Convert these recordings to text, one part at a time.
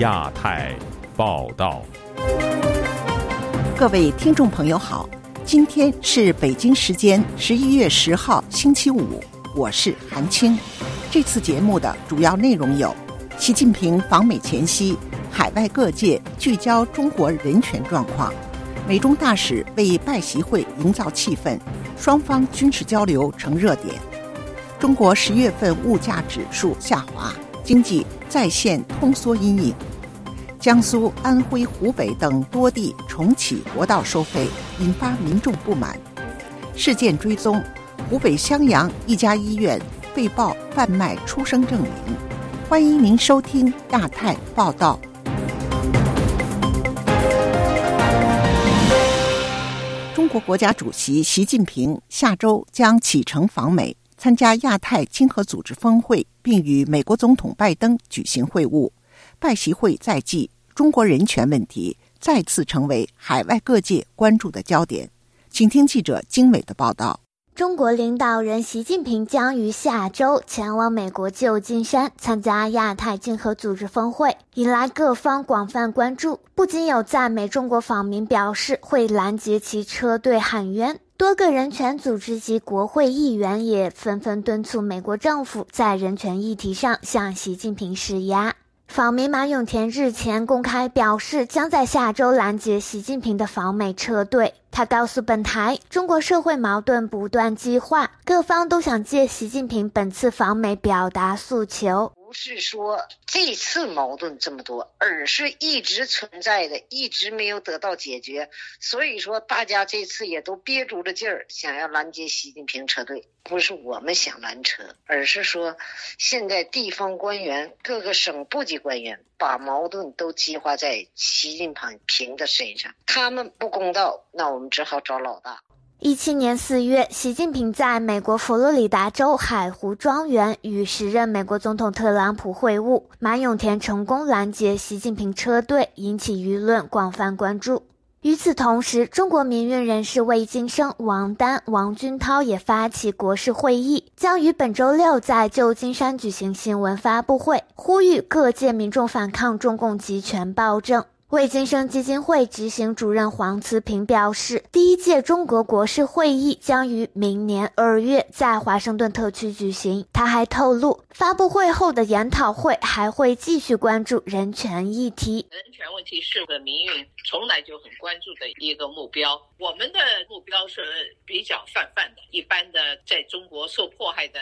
亚太报道，各位听众朋友好，今天是北京时间十一月十号星期五，我是韩青。这次节目的主要内容有：习近平访美前夕，海外各界聚焦中国人权状况；美中大使为拜习会营造气氛，双方军事交流成热点；中国十月份物价指数下滑，经济再现通缩阴影。江苏、安徽、湖北等多地重启国道收费，引发民众不满。事件追踪：湖北襄阳一家医院被曝贩卖出生证明。欢迎您收听亚太报道。中国国家主席习近平下周将启程访美，参加亚太经合组织峰会，并与美国总统拜登举行会晤。拜习会在即，中国人权问题再次成为海外各界关注的焦点。请听记者经纬的报道：中国领导人习近平将于下周前往美国旧金山参加亚太经合组织峰会，引来各方广泛关注。不仅有在美中国访民表示会拦截其车队喊冤，多个人权组织及国会议员也纷纷敦促美国政府在人权议题上向习近平施压。访民马永田日前公开表示，将在下周拦截习近平的访美车队。他告诉本台，中国社会矛盾不断激化，各方都想借习近平本次访美表达诉求。不是说这次矛盾这么多，而是一直存在的，一直没有得到解决。所以说，大家这次也都憋足了劲儿，想要拦截习近平车队。不是我们想拦车，而是说，现在地方官员、各个省部级官员把矛盾都激化在习近平的身上，他们不公道，那我们只好找老大。一七年四月，习近平在美国佛罗里达州海湖庄园与时任美国总统特朗普会晤，马永田成功拦截习近平车队，引起舆论广泛关注。与此同时，中国民运人士魏京生、王丹、王军涛也发起国事会议，将于本周六在旧金山举行新闻发布会，呼吁各界民众反抗中共集权暴政。魏金生基金会执行主任黄慈平表示，第一届中国国事会议将于明年二月在华盛顿特区举行。他还透露，发布会后的研讨会还会继续关注人权议题。人权问题是个民运从来就很关注的一个目标。我们的目标是比较泛泛的，一般的在中国受迫害的。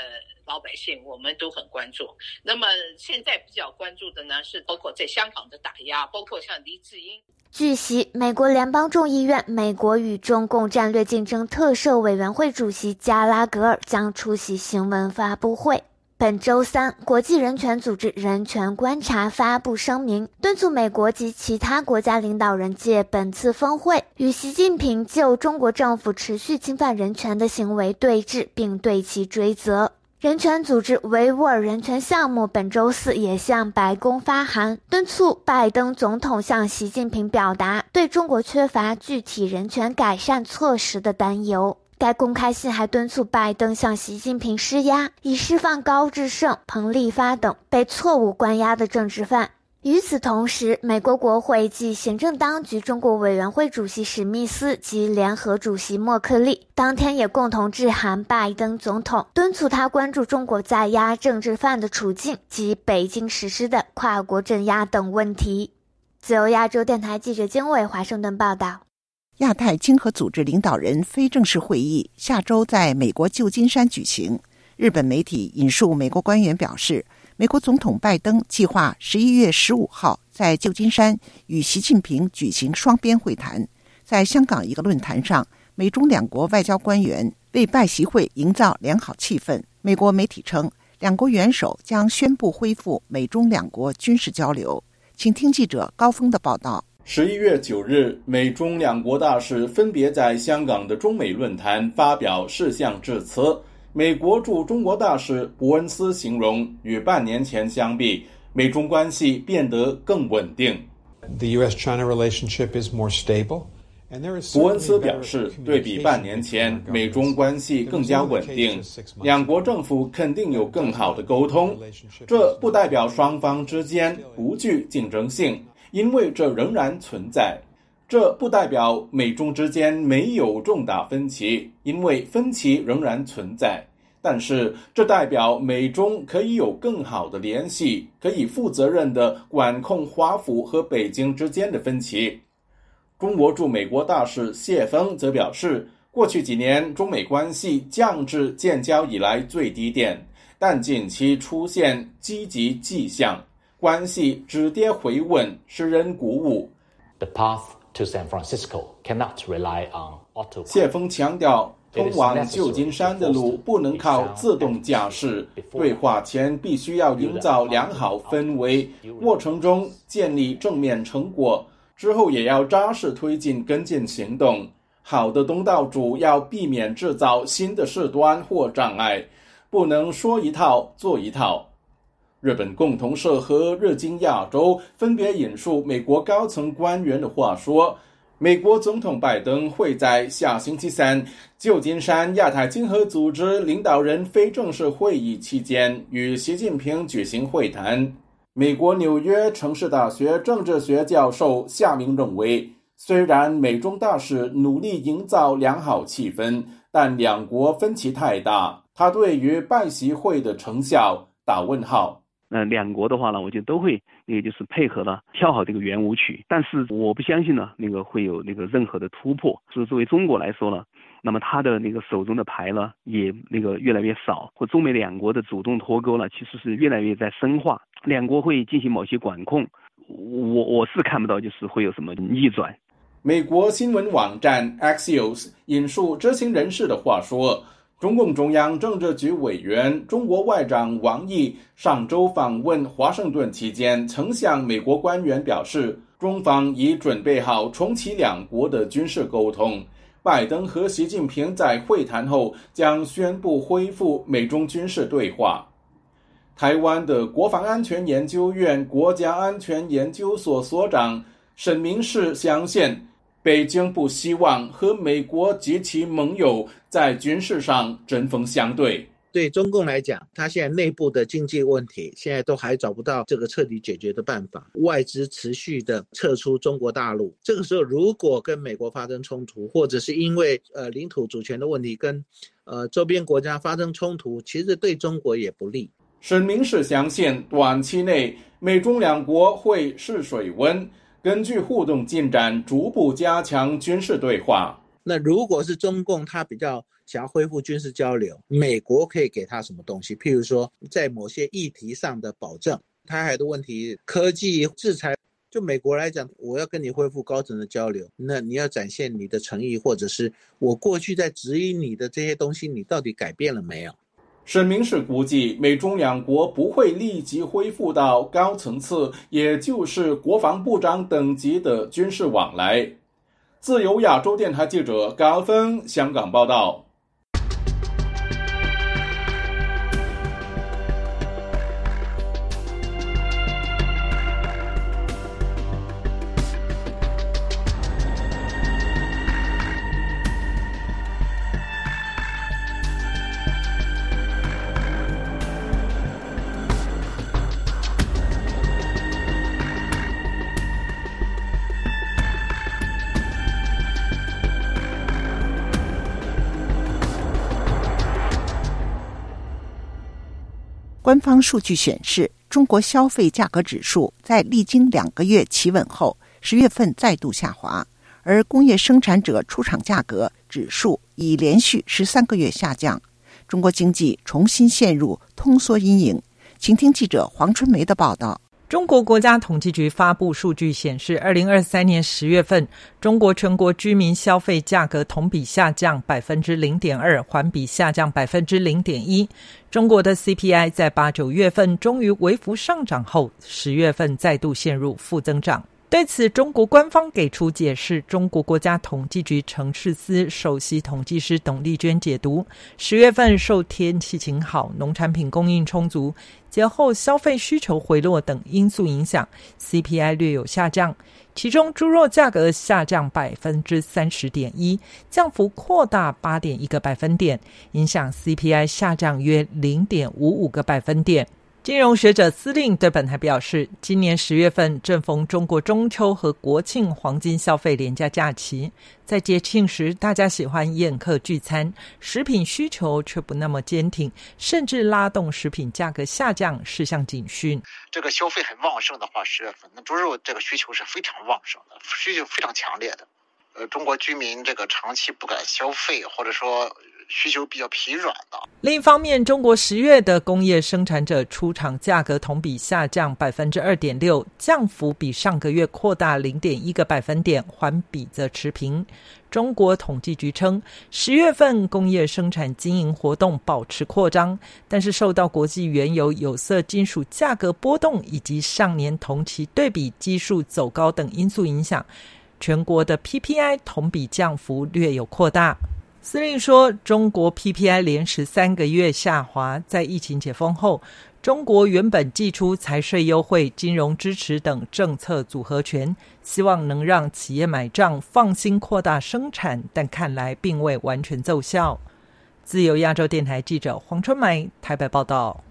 老百姓我们都很关注。那么现在比较关注的呢，是包括在香港的打压，包括像黎智英。据悉，美国联邦众议院美国与中共战略竞争特设委员会主席加拉格尔将出席新闻发布会。本周三，国际人权组织人权观察发布声明，敦促美国及其他国家领导人借本次峰会与习近平就中国政府持续侵犯人权的行为对峙，并对其追责。人权组织维吾尔人权项目本周四也向白宫发函，敦促拜登总统向习近平表达对中国缺乏具体人权改善措施的担忧。该公开信还敦促拜登向习近平施压，以释放高志胜、彭立发等被错误关押的政治犯。与此同时，美国国会及行政当局中国委员会主席史密斯及联合主席默克利当天也共同致函拜登总统，敦促他关注中国在押政治犯的处境及北京实施的跨国镇压等问题。自由亚洲电台记者经纬华盛顿报道：亚太经合组织领导人非正式会议下周在美国旧金山举行。日本媒体引述美国官员表示。美国总统拜登计划十一月十五号在旧金山与习近平举行双边会谈。在香港一个论坛上，美中两国外交官员为拜习会营造良好气氛。美国媒体称，两国元首将宣布恢复美中两国军事交流。请听记者高峰的报道。十一月九日，美中两国大使分别在香港的中美论坛发表事项致辞。美国驻中国大使伯恩斯形容，与半年前相比，美中关系变得更稳定。The U.S.-China relationship is more stable 伯恩斯表示，对比半年前，美中关系更加稳定，两国政府肯定有更好的沟通。这不代表双方之间不具竞争性，因为这仍然存在；这不代表美中之间没有重大分歧，因为分歧仍然存在。但是，这代表美中可以有更好的联系，可以负责任地管控华府和北京之间的分歧。中国驻美国大使谢锋则表示，过去几年中美关系降至建交以来最低点，但近期出现积极迹象，关系止跌回稳，使人鼓舞。The path to San Francisco cannot rely on auto. 谢峰强调，通往旧金山的路不能靠自动驾驶，对话前必须要营造良好氛围，过程中建立正面成果。之后也要扎实推进跟进行动。好的东道主要避免制造新的事端或障碍，不能说一套做一套。日本共同社和日经亚洲分别引述美国高层官员的话说，美国总统拜登会在下星期三旧金山亚太经合组织领导人非正式会议期间与习近平举行会谈。美国纽约城市大学政治学教授夏明认为，虽然美中大使努力营造良好气氛，但两国分歧太大。他对于拜习会的成效打问号。那两国的话呢，我觉得都会，那个就是配合了跳好这个圆舞曲。但是我不相信呢，那个会有那个任何的突破。是作为中国来说呢。那么他的那个手中的牌呢，也那个越来越少，或中美两国的主动脱钩呢，其实是越来越在深化。两国会进行某些管控，我我是看不到就是会有什么逆转。美国新闻网站 Axios 引述知情人士的话说，中共中央政治局委员、中国外长王毅上周访问华盛顿期间，曾向美国官员表示，中方已准备好重启两国的军事沟通。拜登和习近平在会谈后将宣布恢复美中军事对话。台湾的国防安全研究院国家安全研究所所长沈明世相信，北京不希望和美国及其盟友在军事上针锋相对。对中共来讲，他现在内部的经济问题，现在都还找不到这个彻底解决的办法。外资持续的撤出中国大陆，这个时候如果跟美国发生冲突，或者是因为呃领土主权的问题跟呃周边国家发生冲突，其实对中国也不利。沈明是相信，短期内美中两国会试水温，根据互动进展逐步加强军事对话。那如果是中共，他比较想要恢复军事交流，美国可以给他什么东西？譬如说，在某些议题上的保证，台海的问题、科技制裁，就美国来讲，我要跟你恢复高层的交流，那你要展现你的诚意，或者是我过去在指引你的这些东西，你到底改变了没有？沈明是估计，美中两国不会立即恢复到高层次，也就是国防部长等级的军事往来。自由亚洲电台记者高峰香港报道。官方数据显示，中国消费价格指数在历经两个月企稳后，十月份再度下滑，而工业生产者出厂价格指数已连续十三个月下降，中国经济重新陷入通缩阴影。请听记者黄春梅的报道。中国国家统计局发布数据显示，二零二三年十月份，中国全国居民消费价格同比下降百分之零点二，环比下降百分之零点一。中国的 CPI 在八九月份终于微幅上涨后，十月份再度陷入负增长。对此，中国官方给出解释。中国国家统计局城市司首席统计师董丽娟解读：十月份受天气晴好、农产品供应充足、节后消费需求回落等因素影响，CPI 略有下降。其中，猪肉价格下降百分之三十点一，降幅扩大八点一个百分点，影响 CPI 下降约零点五五个百分点。金融学者司令对本台表示，今年十月份正逢中国中秋和国庆黄金消费廉价假期，在节庆时大家喜欢宴客聚餐，食品需求却不那么坚挺，甚至拉动食品价格下降，是项警讯。这个消费很旺盛的话，十月份那猪肉这个需求是非常旺盛的，需求非常强烈的。呃，中国居民这个长期不敢消费，或者说。需求比较疲软的。另一方面，中国十月的工业生产者出厂价格同比下降百分之二点六，降幅比上个月扩大零点一个百分点，环比则持平。中国统计局称，十月份工业生产经营活动保持扩张，但是受到国际原油、有色金属价格波动以及上年同期对比基数走高等因素影响，全国的 PPI 同比降幅略有扩大。司令说，中国 PPI 连十三个月下滑，在疫情解封后，中国原本寄出财税优惠、金融支持等政策组合拳，希望能让企业买账、放心扩大生产，但看来并未完全奏效。自由亚洲电台记者黄春梅台北报道。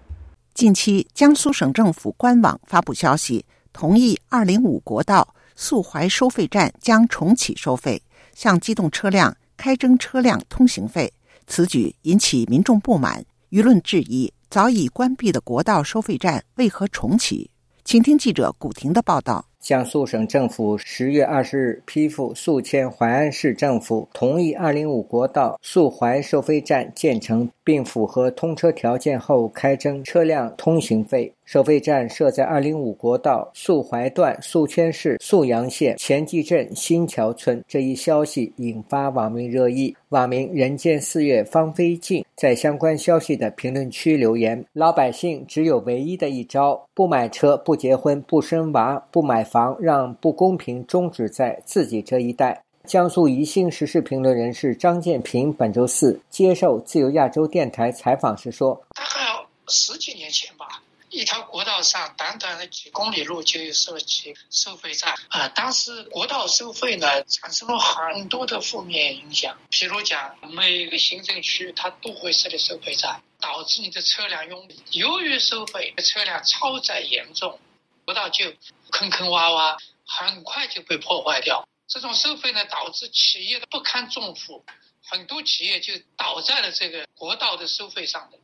近期，江苏省政府官网发布消息，同意二零五国道宿怀收费站将重启收费，向机动车辆。开征车辆通行费，此举引起民众不满，舆论质疑早已关闭的国道收费站为何重启？请听记者古婷的报道。江苏省政府十月二十日批复宿迁淮安市政府，同意二零五国道宿淮收费站建成，并符合通车条件后开征车辆通行费。收费站设在二零五国道宿淮段宿迁市宿阳县前集镇新桥村。这一消息引发网民热议。网民“人间四月芳菲尽”在相关消息的评论区留言：“老百姓只有唯一的一招，不买车、不结婚、不生娃、不买房，让不公平终止在自己这一代。”江苏宜兴时事评论人士张建平本周四接受自由亚洲电台采访时说：“大概十几年前吧。”一条国道上，短短的几公里路就有设起收费站啊！当时国道收费呢，产生了很多的负面影响。譬如讲，每个行政区它都会设立收费站，导致你的车辆拥挤。由于收费，车辆超载严重，国道就坑坑洼洼，很快就被破坏掉。这种收费呢，导致企业的不堪重负，很多企业就倒在了这个国道的收费上的。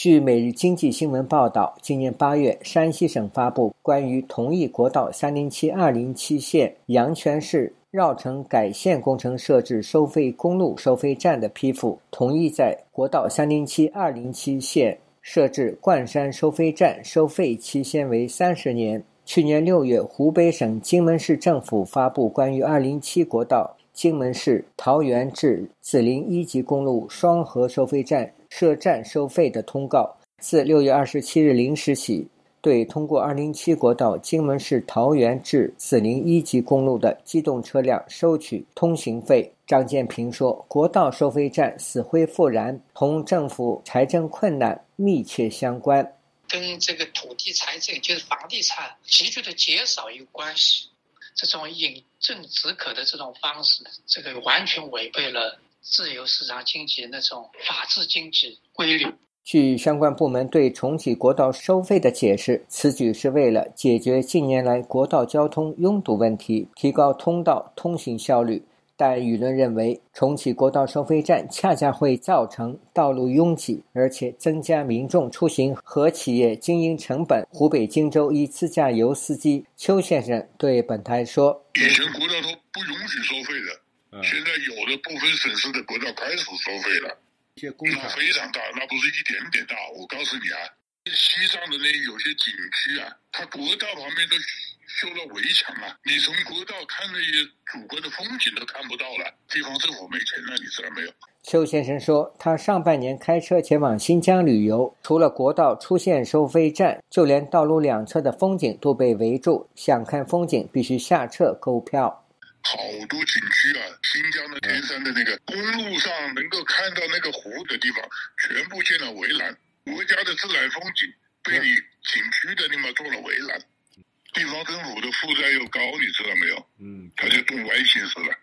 据《每日经济新闻》报道，今年八月，山西省发布关于同意国道三零七二零七线阳泉市绕城改线工程设置收费公路收费站的批复，同意在国道三零七二零七线设置冠山收费站，收费期限为三十年。去年六月，湖北省荆门市政府发布关于二零七国道荆门市桃园至紫林一级公路双河收费站。设站收费的通告，自六月二十七日零时起，对通过二零七国道荆门市桃园至紫林一级公路的机动车辆收取通行费。张建平说：“国道收费站死灰复燃，同政府财政困难密切相关，跟这个土地财政就是房地产急剧的减少有关系。这种饮鸩止渴的这种方式，这个完全违背了。”自由市场经济那种法治经济规律。据相关部门对重启国道收费的解释，此举是为了解决近年来国道交通拥堵问题，提高通道通行效率。但舆论认为，重启国道收费站恰恰会造成道路拥挤，而且增加民众出行和企业经营成本。湖北荆州一自驾游司机邱先生对本台说：“以前国道都不允许收费的。”现在有的部分省市的国道开始收费了，那非常大，那不是一点点大。我告诉你啊，西藏的那有些景区啊，它国道旁边都修了围墙啊，你从国道看那些祖国的风景都看不到了。地方政府没钱了，你知道没有？邱先生说，他上半年开车前往新疆旅游，除了国道出现收费站，就连道路两侧的风景都被围住，想看风景必须下车购票。好多景区啊，新疆的天山的那个公路上能够看到那个湖的地方，全部建了围栏。国家的自然风景被你景区的地方做了围栏，地方政府的负债又高，你知道没有？嗯，他就动歪心思了。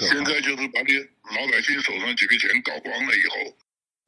现在就是把你老百姓手上几个钱搞光了以后。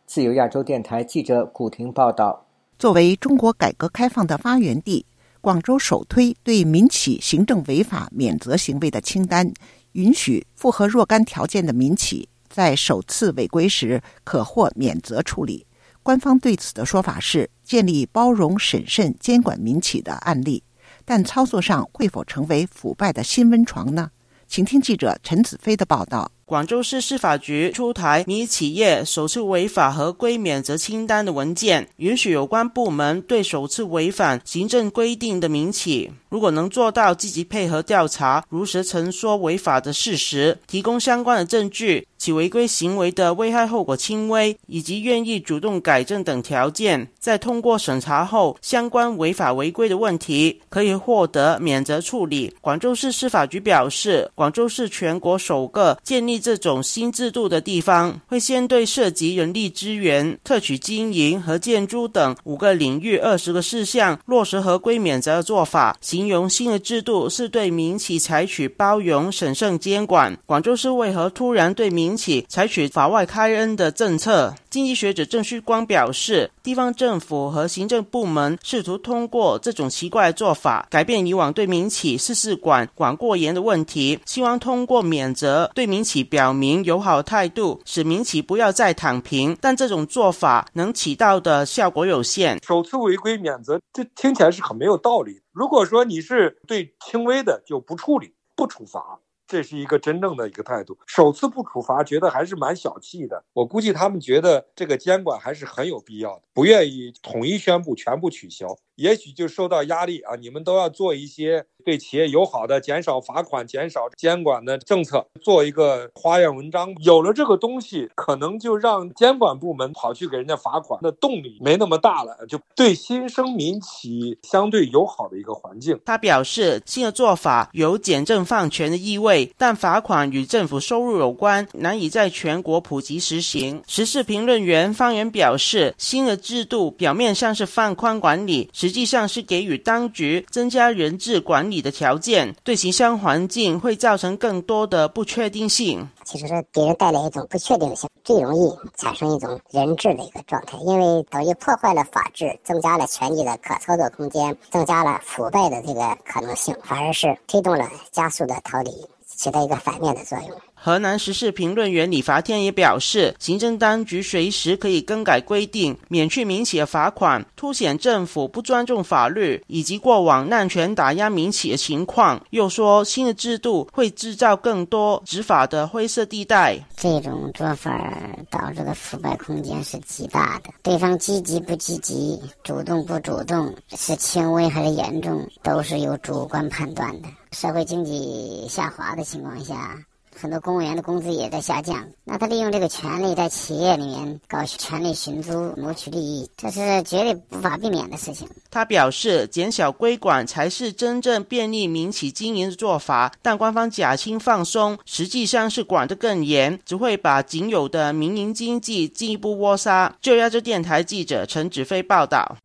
自由亚洲电台记者古婷报道：作为中国改革开放的发源地。广州首推对民企行政违法免责行为的清单，允许符合若干条件的民企在首次违规时可获免责处理。官方对此的说法是建立包容审慎监管民企的案例，但操作上会否成为腐败的新温床呢？请听记者陈子飞的报道。广州市司法局出台民企业首次违法合规免责清单的文件，允许有关部门对首次违反行政规定的民企，如果能做到积极配合调查、如实陈说违法的事实、提供相关的证据、其违规行为的危害后果轻微，以及愿意主动改正等条件，在通过审查后，相关违法违规的问题可以获得免责处理。广州市司法局表示，广州市全国首个建立。这种新制度的地方，会先对涉及人力资源、特许经营和建筑等五个领域二十个事项落实合规免责的做法。形容新的制度是对民企采取包容审慎监管。广州市为何突然对民企采取法外开恩的政策？经济学者郑旭光表示，地方政府和行政部门试图通过这种奇怪的做法，改变以往对民企事事管管过严的问题，希望通过免责对民企表明友好态度，使民企不要再躺平。但这种做法能起到的效果有限。首次违规免责，这听起来是很没有道理。如果说你是对轻微的就不处理、不处罚。这是一个真正的一个态度，首次不处罚，觉得还是蛮小气的。我估计他们觉得这个监管还是很有必要的，不愿意统一宣布全部取消，也许就受到压力啊，你们都要做一些。对企业友好的减少罚款、减少监管的政策，做一个花样文章。有了这个东西，可能就让监管部门跑去给人家罚款的动力没那么大了，就对新生民企相对友好的一个环境。他表示，新的做法有简政放权的意味，但罚款与政府收入有关，难以在全国普及实行。时事评论员方源表示，新的制度表面上是放宽管理，实实际上是给予当局增加人质管理。的条件对形象环境会造成更多的不确定性。其实是给人带来一种不确定性，最容易产生一种人质的一个状态，因为等于破坏了法治，增加了权力的可操作空间，增加了腐败的这个可能性，反而是推动了加速的逃离，起到一个反面的作用。河南时事评论员李伐天也表示，行政当局随时可以更改规定，免去民企的罚款，凸显政府不尊重法律以及过往滥权打压民企的情况。又说，新的制度会制造更多执法的灰色地带。这种做法导致的腐败空间是极大的。对方积极不积极、主动不主动、是轻微还是严重，都是有主观判断的。社会经济下滑的情况下。很多公务员的工资也在下降，那他利用这个权利在企业里面搞权力寻租、谋取利益，这是绝对无法避免的事情。他表示，减小规管才是真正便利民企经营的做法，但官方假轻放松，实际上是管得更严，只会把仅有的民营经济进一步窝杀。就亚洲电台记者陈子飞报道。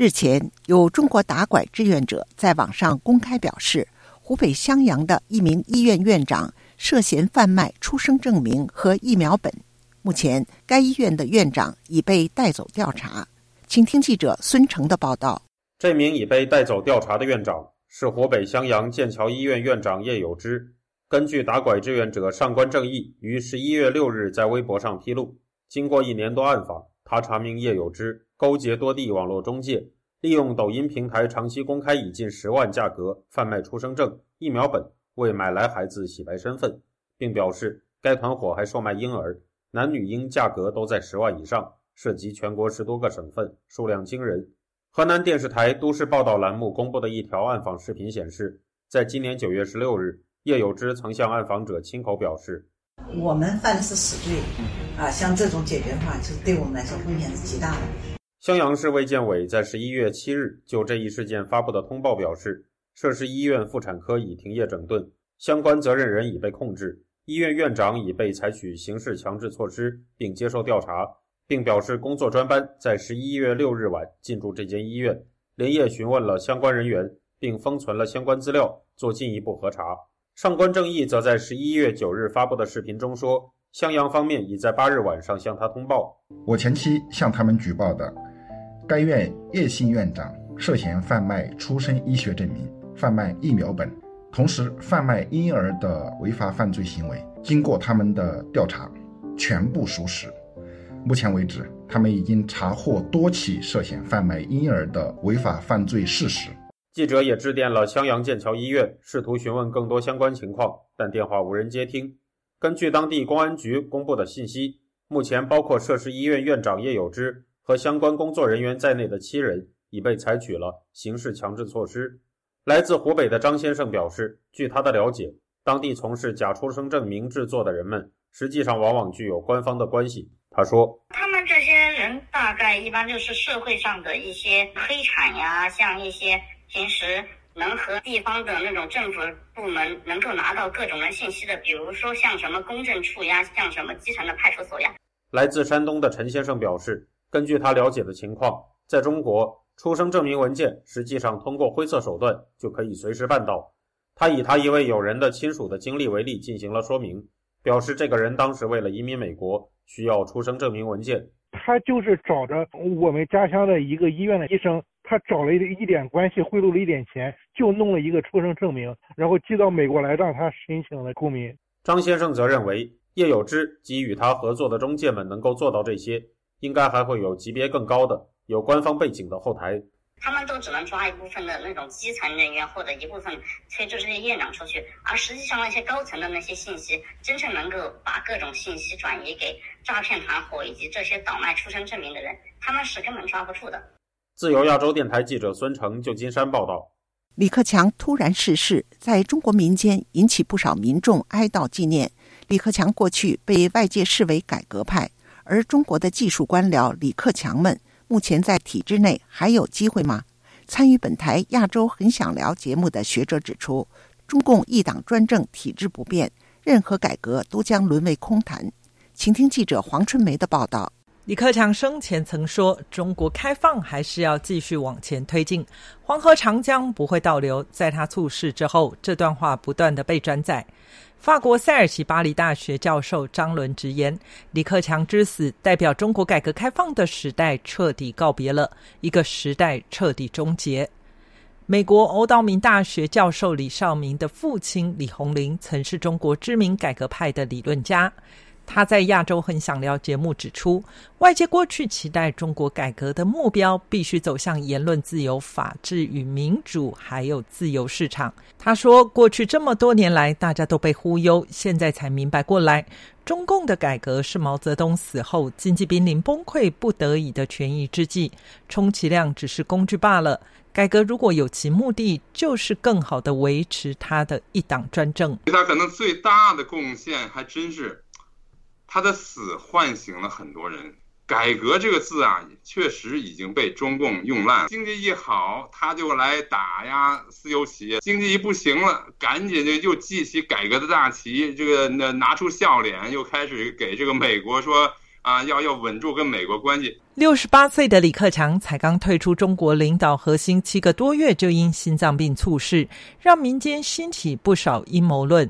日前，有中国打拐志愿者在网上公开表示，湖北襄阳的一名医院院长涉嫌贩卖出生证明和疫苗本，目前该医院的院长已被带走调查。请听记者孙成的报道。这名已被带走调查的院长是湖北襄阳剑桥医院院长叶有之。根据打拐志愿者上官正义于十一月六日在微博上披露，经过一年多暗访，他查明叶有之勾结多地网络中介，利用抖音平台长期公开以近十万价格贩卖出生证、疫苗本，为买来孩子洗白身份，并表示该团伙还售卖婴儿，男女婴价格都在十万以上，涉及全国十多个省份，数量惊人。河南电视台都市报道栏目公布的一条暗访视频显示，在今年九月十六日，叶有之曾向暗访者亲口表示：“我们犯的是死罪，啊，像这种解决的话，就是对我们来说风险是极大的。”襄阳市卫健委在十一月七日就这一事件发布的通报表示，涉事医院妇产科已停业整顿，相关责任人已被控制，医院院长已被采取刑事强制措施，并接受调查。并表示，工作专班在十一月六日晚进驻这间医院，连夜询问了相关人员，并封存了相关资料，做进一步核查。上官正义则在十一月九日发布的视频中说，襄阳方面已在八日晚上向他通报，我前期向他们举报的该院叶姓院长涉嫌贩卖出生医学证明、贩卖疫苗本，同时贩卖婴儿的违法犯罪行为，经过他们的调查，全部属实。目前为止，他们已经查获多起涉嫌贩卖婴儿的违法犯罪事实。记者也致电了襄阳剑桥医院，试图询问更多相关情况，但电话无人接听。根据当地公安局公布的信息，目前包括涉事医院院长叶有之和相关工作人员在内的七人已被采取了刑事强制措施。来自湖北的张先生表示，据他的了解，当地从事假出生证明制作的人们，实际上往往具有官方的关系。他说：“他们这些人大概一般就是社会上的一些黑产呀，像一些平时能和地方的那种政府部门能够拿到各种的信息的，比如说像什么公证处呀，像什么基层的派出所呀。”来自山东的陈先生表示，根据他了解的情况，在中国出生证明文件实际上通过灰色手段就可以随时办到。他以他一位友人的亲属的经历为例进行了说明，表示这个人当时为了移民美国。需要出生证明文件，他就是找着我们家乡的一个医院的医生，他找了一一点关系，贿赂了一点钱，就弄了一个出生证明，然后寄到美国来让他申请了公民。张先生则认为，叶有之及与他合作的中介们能够做到这些，应该还会有级别更高的、有官方背景的后台。他们都只能抓一部分的那种基层人员或者一部分推出这些院长出去，而实际上那些高层的那些信息，真正能够把各种信息转移给诈骗团伙以及这些倒卖出生证明的人，他们是根本抓不住的。自由亚洲电台记者孙成，旧金山报道：李克强突然逝世，在中国民间引起不少民众哀悼纪念。李克强过去被外界视为改革派，而中国的技术官僚李克强们。目前在体制内还有机会吗？参与本台《亚洲很想聊》节目的学者指出，中共一党专政，体制不变，任何改革都将沦为空谈。请听记者黄春梅的报道。李克强生前曾说：“中国开放还是要继续往前推进，黄河、长江不会倒流。”在他猝逝之后，这段话不断的被转载。法国塞尔奇巴黎大学教授张伦直言：“李克强之死代表中国改革开放的时代彻底告别了，一个时代彻底终结。”美国欧道明大学教授李少明的父亲李洪林曾是中国知名改革派的理论家。他在《亚洲很想聊》节目指出，外界过去期待中国改革的目标必须走向言论自由、法治与民主，还有自由市场。他说，过去这么多年来，大家都被忽悠，现在才明白过来，中共的改革是毛泽东死后经济濒临崩溃、不得已的权宜之计，充其量只是工具罢了。改革如果有其目的，就是更好的维持他的一党专政。他可能最大的贡献，还真是。他的死唤醒了很多人。改革这个字啊，确实已经被中共用烂。经济一好，他就来打压私有企业；经济一不行了，赶紧就又记起改革的大旗，这个那拿出笑脸，又开始给这个美国说啊，要要稳住跟美国关系。六十八岁的李克强才刚退出中国领导核心七个多月，就因心脏病猝逝，让民间兴起不少阴谋论。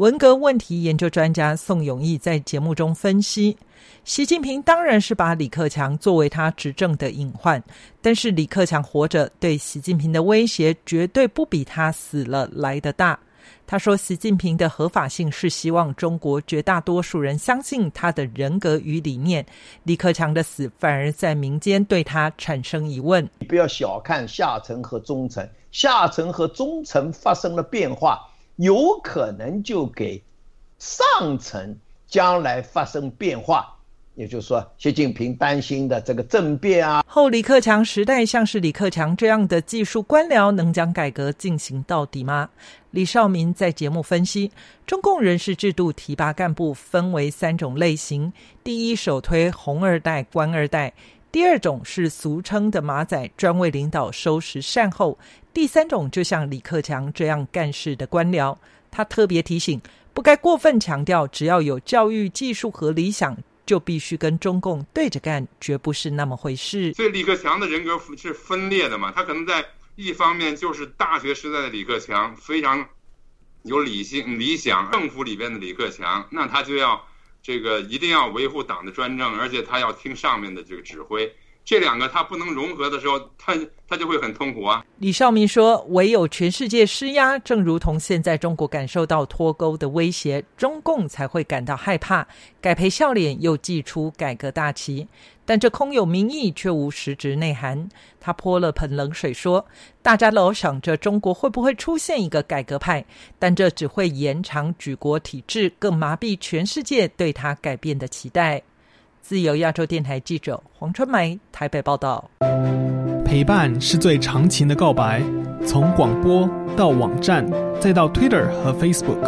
文革问题研究专家宋永义在节目中分析。习近平当然是把李克强作为他执政的隐患，但是李克强活着对习近平的威胁绝对不比他死了来得大。他说：“习近平的合法性是希望中国绝大多数人相信他的人格与理念。李克强的死反而在民间对他产生疑问。你不要小看下层和中层，下层和中层发生了变化，有可能就给上层将来发生变化。”也就是说，习近平担心的这个政变啊，后李克强时代，像是李克强这样的技术官僚，能将改革进行到底吗？李少民在节目分析，中共人事制度提拔干部分为三种类型：第一，首推红二代、官二代；第二种是俗称的马仔，专为领导收拾善后；第三种就像李克强这样干事的官僚。他特别提醒，不该过分强调，只要有教育、技术和理想。就必须跟中共对着干，绝不是那么回事。所以李克强的人格是分裂的嘛？他可能在一方面就是大学时代的李克强，非常有理性、理想；政府里边的李克强，那他就要这个一定要维护党的专政，而且他要听上面的这个指挥。这两个他不能融合的时候，他他就会很痛苦啊。李少明说：“唯有全世界施压，正如同现在中国感受到脱钩的威胁，中共才会感到害怕，改赔笑脸，又祭出改革大旗。但这空有名义，却无实质内涵。”他泼了盆冷水说：“大家老想着中国会不会出现一个改革派，但这只会延长举国体制，更麻痹全世界对他改变的期待。”自由亚洲电台记者黄春梅台北报道：陪伴是最长情的告白，从广播到网站，再到 Twitter 和 Facebook。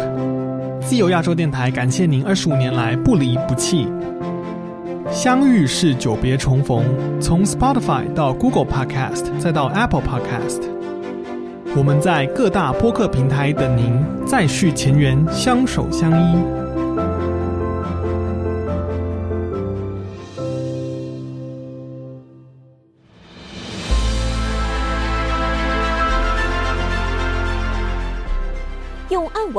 自由亚洲电台感谢您二十五年来不离不弃。相遇是久别重逢，从 Spotify 到 Google Podcast，再到 Apple Podcast，我们在各大播客平台等您，再续前缘，相守相依。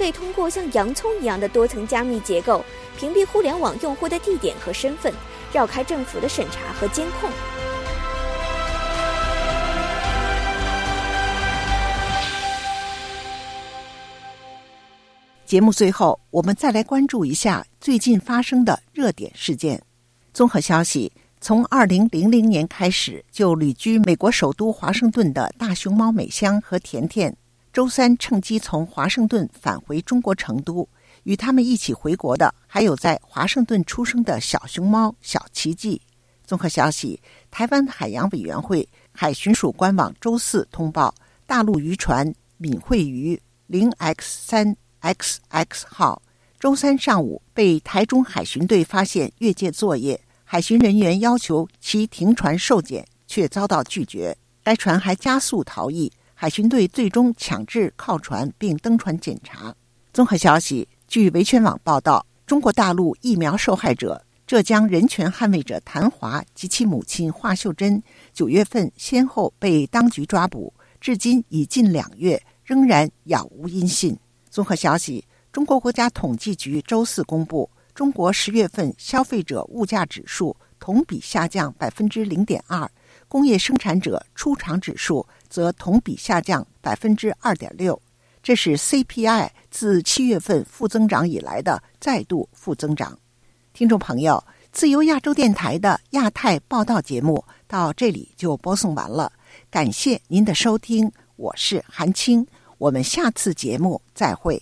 可以通过像洋葱一样的多层加密结构，屏蔽互联网用户的地点和身份，绕开政府的审查和监控。节目最后，我们再来关注一下最近发生的热点事件。综合消息。从二零零零年开始就旅居美国首都华盛顿的大熊猫美香和甜甜，周三趁机从华盛顿返回中国成都。与他们一起回国的还有在华盛顿出生的小熊猫小奇迹。综合消息，台湾海洋委员会海巡署官网周四通报，大陆渔船闽惠鱼零 X 三 XX 号周三上午被台中海巡队发现越界作业。海巡人员要求其停船受检，却遭到拒绝。该船还加速逃逸，海巡队最终强制靠船并登船检查。综合消息，据维权网报道，中国大陆疫苗受害者浙江人权捍卫者谭华及其母亲华秀珍，九月份先后被当局抓捕，至今已近两月，仍然杳无音信。综合消息，中国国家统计局周四公布。中国十月份消费者物价指数同比下降百分之零点二，工业生产者出厂指数则同比下降百分之二点六，这是 CPI 自七月份负增长以来的再度负增长。听众朋友，自由亚洲电台的亚太报道节目到这里就播送完了，感谢您的收听，我是韩青，我们下次节目再会。